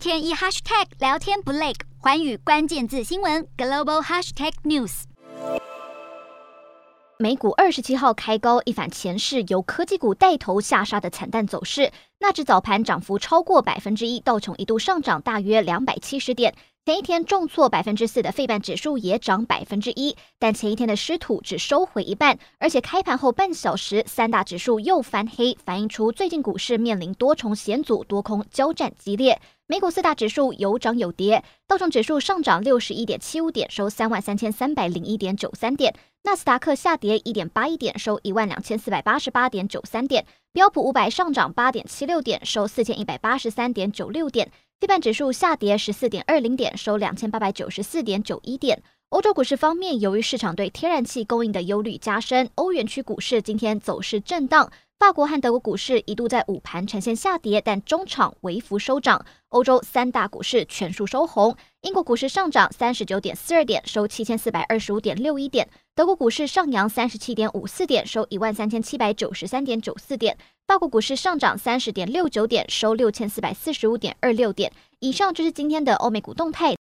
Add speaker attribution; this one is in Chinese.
Speaker 1: 天一 hashtag 聊天不累，寰宇关键字新闻 global hashtag news。
Speaker 2: 美股二十七号开高，一反前市由科技股带头下杀的惨淡走势，纳指早盘涨幅超过百分之一，道琼一度上涨大约两百七十点。前一天重挫百分之四的费半指数也涨百分之一，但前一天的失土只收回一半，而且开盘后半小时三大指数又翻黑，反映出最近股市面临多重险阻，多空交战激烈。美股四大指数有涨有跌，道琼指数上涨六十一点七五点，收三万三千三百零一点九三点；纳斯达克下跌一点八一点，收一万两千四百八十八点九三点；标普五百上涨八点七六点，收四千一百八十三点九六点。非半指数下跌十四点二零点，收两千八百九十四点九一点。欧洲股市方面，由于市场对天然气供应的忧虑加深，欧元区股市今天走势震荡。法国和德国股市一度在午盘呈现下跌，但中场微幅收涨。欧洲三大股市全数收红。英国股市上涨三十九点四二点，收七千四百二十五点六一点。德国股市上扬三十七点五四点，收一万三千七百九十三点九四点。法国股市上涨三十点六九点，收六千四百四十五点二六点。以上就是今天的欧美股动态。